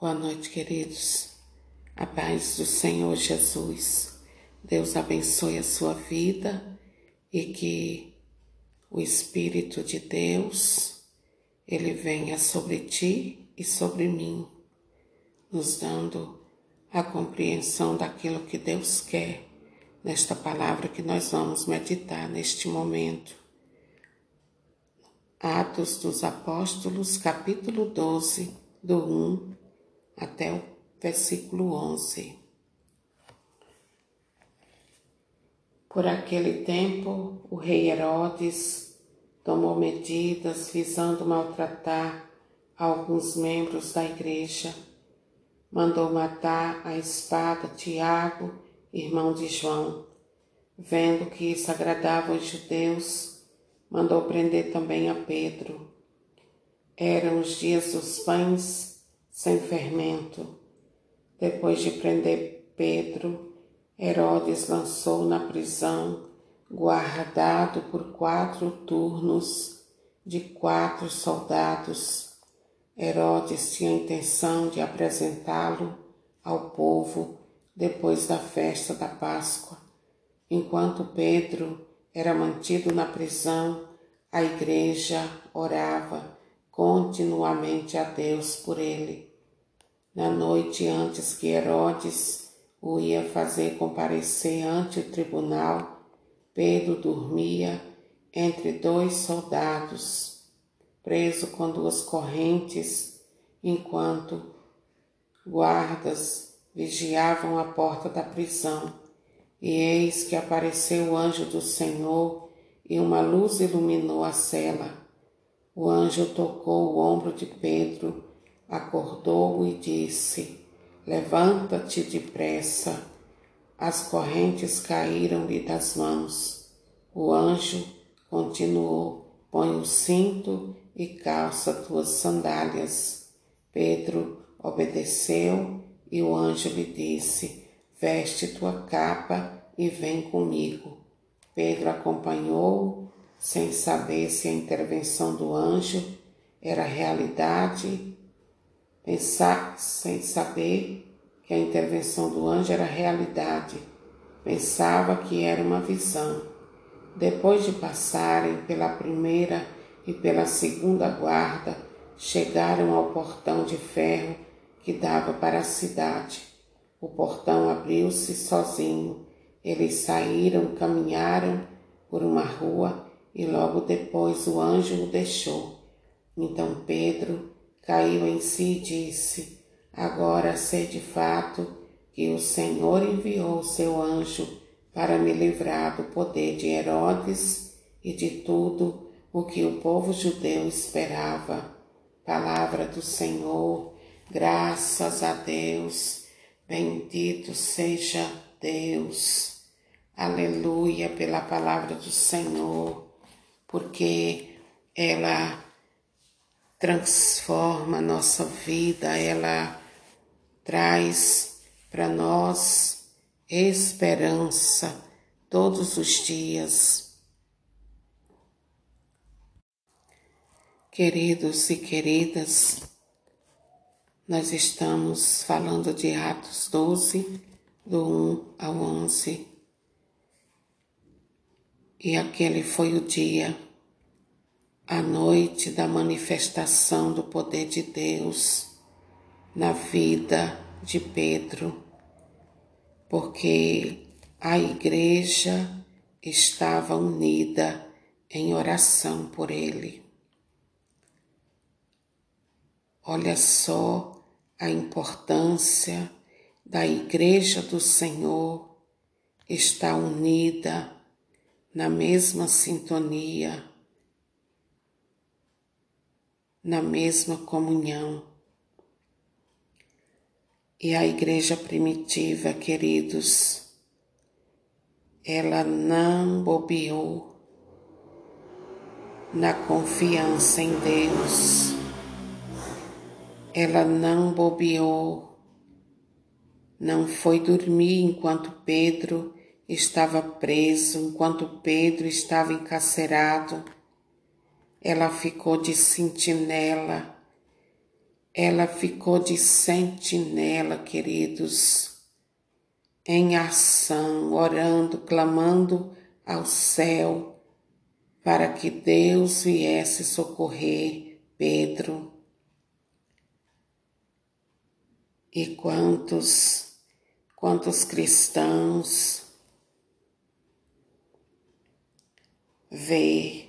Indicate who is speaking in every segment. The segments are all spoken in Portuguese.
Speaker 1: Boa noite, queridos. A paz do Senhor Jesus. Deus abençoe a sua vida e que o Espírito de Deus ele venha sobre ti e sobre mim, nos dando a compreensão daquilo que Deus quer nesta palavra que nós vamos meditar neste momento. Atos dos Apóstolos, capítulo 12, do 1 até o versículo 11. Por aquele tempo, o rei Herodes tomou medidas visando maltratar alguns membros da igreja. Mandou matar a espada Tiago, irmão de João. Vendo que isso agradava aos judeus, mandou prender também a Pedro. Eram os dias dos pães sem fermento. Depois de prender Pedro, Herodes lançou na prisão, guardado por quatro turnos de quatro soldados. Herodes tinha a intenção de apresentá-lo ao povo depois da festa da Páscoa. Enquanto Pedro era mantido na prisão, a igreja orava continuamente a Deus por ele. Na noite antes que Herodes o ia fazer comparecer ante o tribunal, Pedro dormia entre dois soldados, preso com duas correntes, enquanto guardas vigiavam a porta da prisão. E eis que apareceu o anjo do Senhor, e uma luz iluminou a cela. O anjo tocou o ombro de Pedro, acordou-o e disse: Levanta-te depressa. As correntes caíram-lhe das mãos. O anjo continuou: Põe o cinto e calça tuas sandálias. Pedro obedeceu e o anjo lhe disse: Veste tua capa e vem comigo. Pedro acompanhou-o sem saber se a intervenção do anjo era realidade, pensar sem saber que a intervenção do anjo era realidade, pensava que era uma visão. Depois de passarem pela primeira e pela segunda guarda, chegaram ao portão de ferro que dava para a cidade. O portão abriu-se sozinho. Eles saíram, caminharam por uma rua e logo depois o anjo o deixou. Então Pedro caiu em si e disse: Agora sei de fato que o Senhor enviou seu anjo para me livrar do poder de Herodes e de tudo o que o povo judeu esperava. Palavra do Senhor, graças a Deus, bendito seja Deus. Aleluia pela palavra do Senhor porque ela transforma a nossa vida, ela traz para nós esperança todos os dias. Queridos e queridas, nós estamos falando de Atos 12, do 1 ao 11. E aquele foi o dia a noite da manifestação do poder de Deus na vida de Pedro, porque a igreja estava unida em oração por ele. Olha só a importância da igreja do Senhor estar unida na mesma sintonia na mesma comunhão. E a igreja primitiva, queridos, ela não bobeou na confiança em Deus. Ela não bobeou, não foi dormir enquanto Pedro estava preso, enquanto Pedro estava encarcerado. Ela ficou de sentinela. Ela ficou de sentinela, queridos, em ação, orando, clamando ao céu para que Deus viesse socorrer Pedro. E quantos, quantos cristãos vê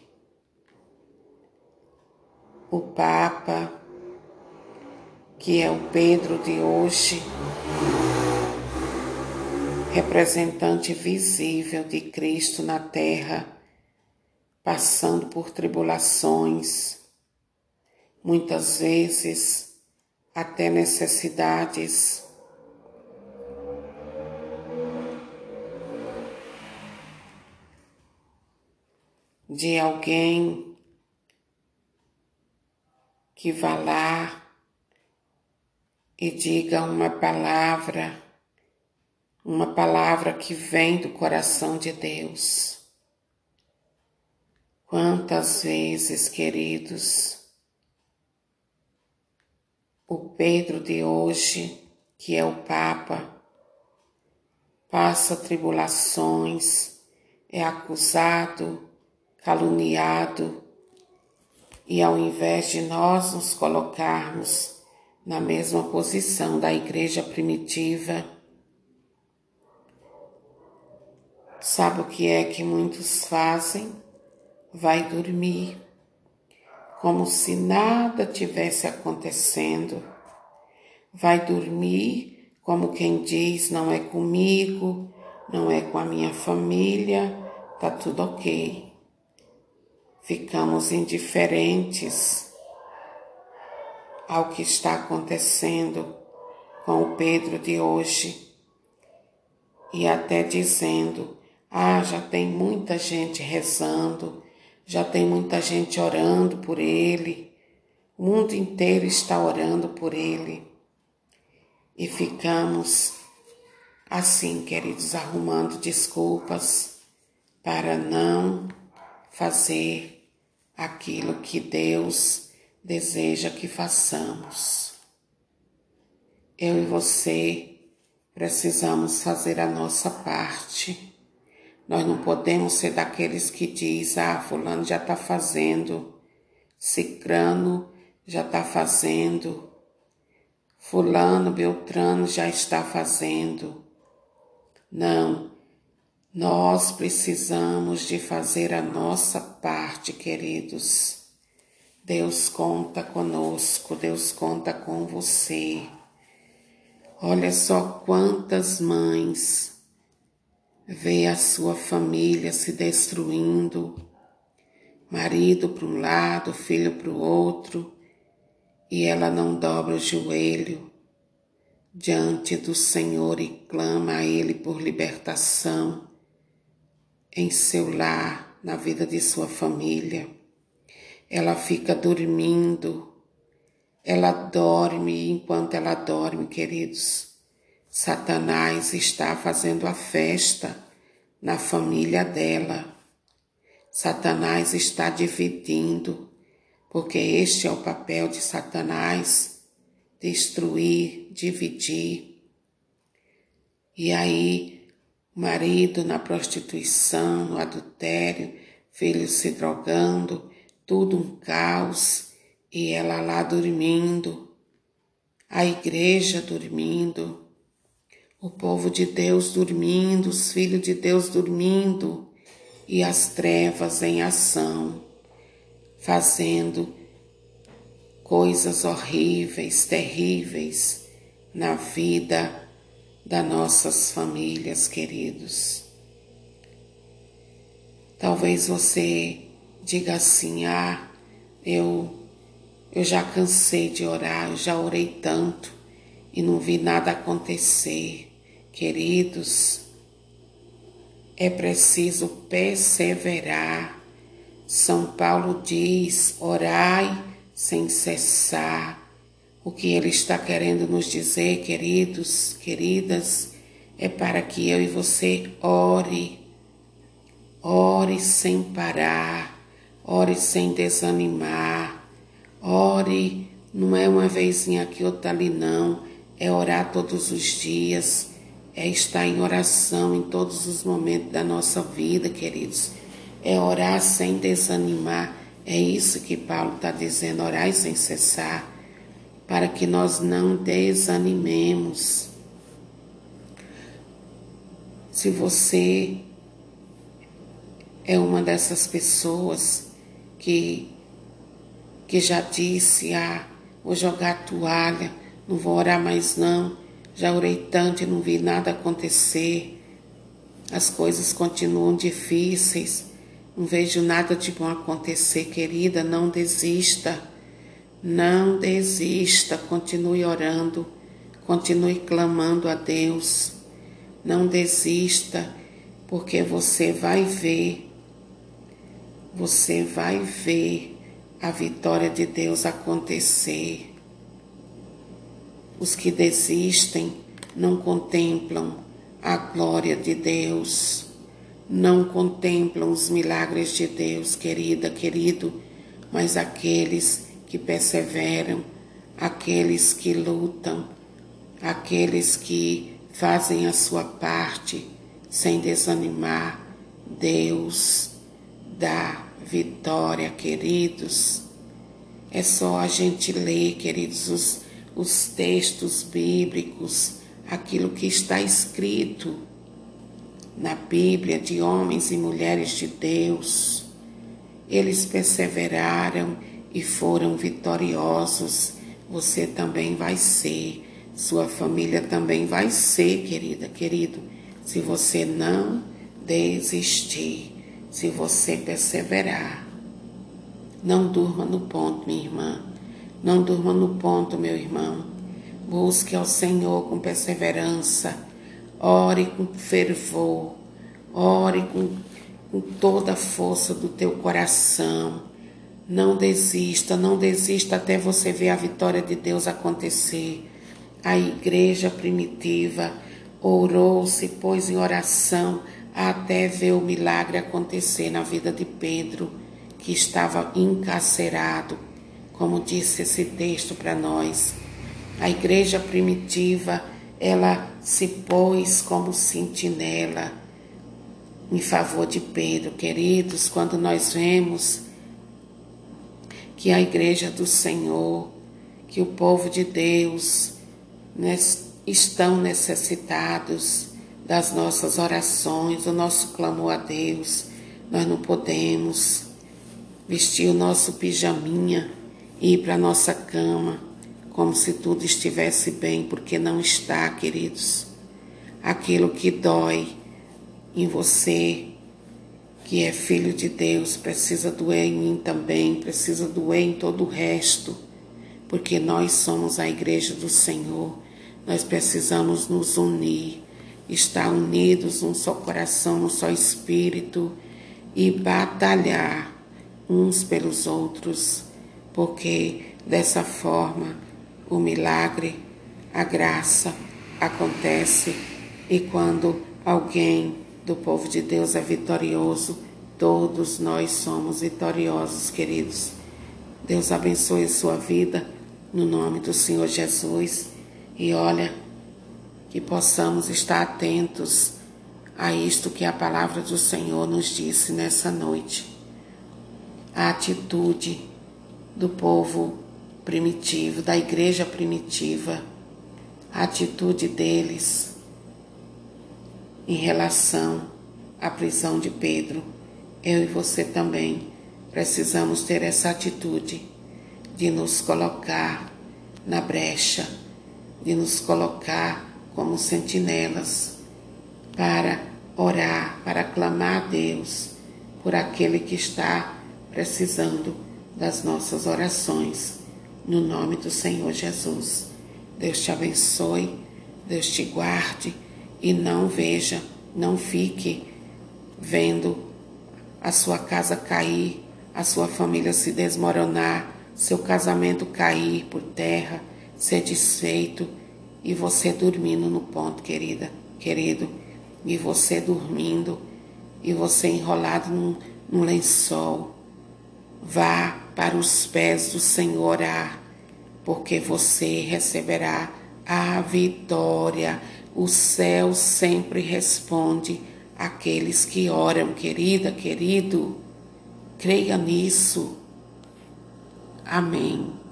Speaker 1: o Papa que é o Pedro de hoje, representante visível de Cristo na terra, passando por tribulações, muitas vezes até necessidades. De alguém que vá lá e diga uma palavra, uma palavra que vem do coração de Deus. Quantas vezes, queridos, o Pedro de hoje, que é o Papa, passa tribulações, é acusado, caluniado, e ao invés de nós nos colocarmos na mesma posição da igreja primitiva. Sabe o que é que muitos fazem? Vai dormir, como se nada tivesse acontecendo. Vai dormir como quem diz: não é comigo, não é com a minha família, tá tudo ok. Ficamos indiferentes ao que está acontecendo com o Pedro de hoje e até dizendo: Ah, já tem muita gente rezando, já tem muita gente orando por ele, o mundo inteiro está orando por ele. E ficamos assim, queridos, arrumando desculpas para não fazer aquilo que Deus deseja que façamos. Eu e você precisamos fazer a nossa parte. Nós não podemos ser daqueles que diz, ah, fulano já está fazendo, cicrano já está fazendo, fulano, beltrano já está fazendo. Não, nós precisamos de fazer a nossa parte, queridos. Deus conta conosco, Deus conta com você. Olha só quantas mães vê a sua família se destruindo, marido para um lado, filho para o outro, e ela não dobra o joelho diante do Senhor e clama a Ele por libertação em seu lar, na vida de sua família ela fica dormindo, ela dorme enquanto ela dorme, queridos. Satanás está fazendo a festa na família dela. Satanás está dividindo, porque este é o papel de Satanás: destruir, dividir. E aí, marido na prostituição, no adultério, filhos se drogando, tudo um caos, e ela lá dormindo, a igreja dormindo, o povo de Deus dormindo, os filhos de Deus dormindo, e as trevas em ação, fazendo coisas horríveis, terríveis na vida das nossas famílias, queridos. Talvez você diga assim: ah, eu, eu já cansei de orar, eu já orei tanto e não vi nada acontecer. Queridos, é preciso perseverar. São Paulo diz: orai sem cessar. O que ele está querendo nos dizer, queridos, queridas, é para que eu e você ore, ore sem parar Ore sem desanimar, ore Não é uma vezinha aqui, outra ali, não. É orar todos os dias, é estar em oração em todos os momentos da nossa vida, queridos. É orar sem desanimar. É isso que Paulo está dizendo, orar sem cessar, para que nós não desanimemos. Se você é uma dessas pessoas que, que já disse, ah, vou jogar a toalha, não vou orar mais não, já orei tanto e não vi nada acontecer, as coisas continuam difíceis, não vejo nada de bom acontecer, querida, não desista, não desista, continue orando, continue clamando a Deus, não desista, porque você vai ver você vai ver a vitória de Deus acontecer. Os que desistem não contemplam a glória de Deus, não contemplam os milagres de Deus, querida, querido, mas aqueles que perseveram, aqueles que lutam, aqueles que fazem a sua parte sem desanimar, Deus dá vitória, queridos. É só a gente ler, queridos, os, os textos bíblicos, aquilo que está escrito na Bíblia de homens e mulheres de Deus. Eles perseveraram e foram vitoriosos. Você também vai ser, sua família também vai ser, querida, querido, se você não desistir se você perseverar. Não durma no ponto, minha irmã. Não durma no ponto, meu irmão. Busque ao Senhor com perseverança. Ore com fervor. Ore com, com toda a força do teu coração. Não desista, não desista até você ver a vitória de Deus acontecer. A igreja primitiva orou, se pôs em oração até ver o milagre acontecer na vida de Pedro, que estava encarcerado, como disse esse texto para nós. A igreja primitiva, ela se pôs como sentinela em favor de Pedro. Queridos, quando nós vemos que a igreja do Senhor, que o povo de Deus né, estão necessitados, das nossas orações, do nosso clamor a Deus. Nós não podemos vestir o nosso pijaminha e ir para a nossa cama como se tudo estivesse bem, porque não está, queridos. Aquilo que dói em você, que é filho de Deus, precisa doer em mim também, precisa doer em todo o resto, porque nós somos a igreja do Senhor. Nós precisamos nos unir estar unidos num só coração, num só espírito e batalhar uns pelos outros, porque dessa forma o milagre, a graça acontece e quando alguém do povo de Deus é vitorioso, todos nós somos vitoriosos, queridos. Deus abençoe sua vida no nome do Senhor Jesus e olha que possamos estar atentos a isto que a palavra do Senhor nos disse nessa noite. A atitude do povo primitivo, da igreja primitiva, a atitude deles em relação à prisão de Pedro. Eu e você também precisamos ter essa atitude de nos colocar na brecha, de nos colocar como sentinelas para orar, para clamar a Deus por aquele que está precisando das nossas orações. No nome do Senhor Jesus. Deus te abençoe, Deus te guarde e não veja, não fique vendo a sua casa cair, a sua família se desmoronar, seu casamento cair por terra, ser desfeito e você dormindo no ponto, querida, querido, e você dormindo, e você enrolado num, num lençol. Vá para os pés do Senhor orar. porque você receberá a vitória. O céu sempre responde àqueles que oram, querida, querido. Creia nisso. Amém.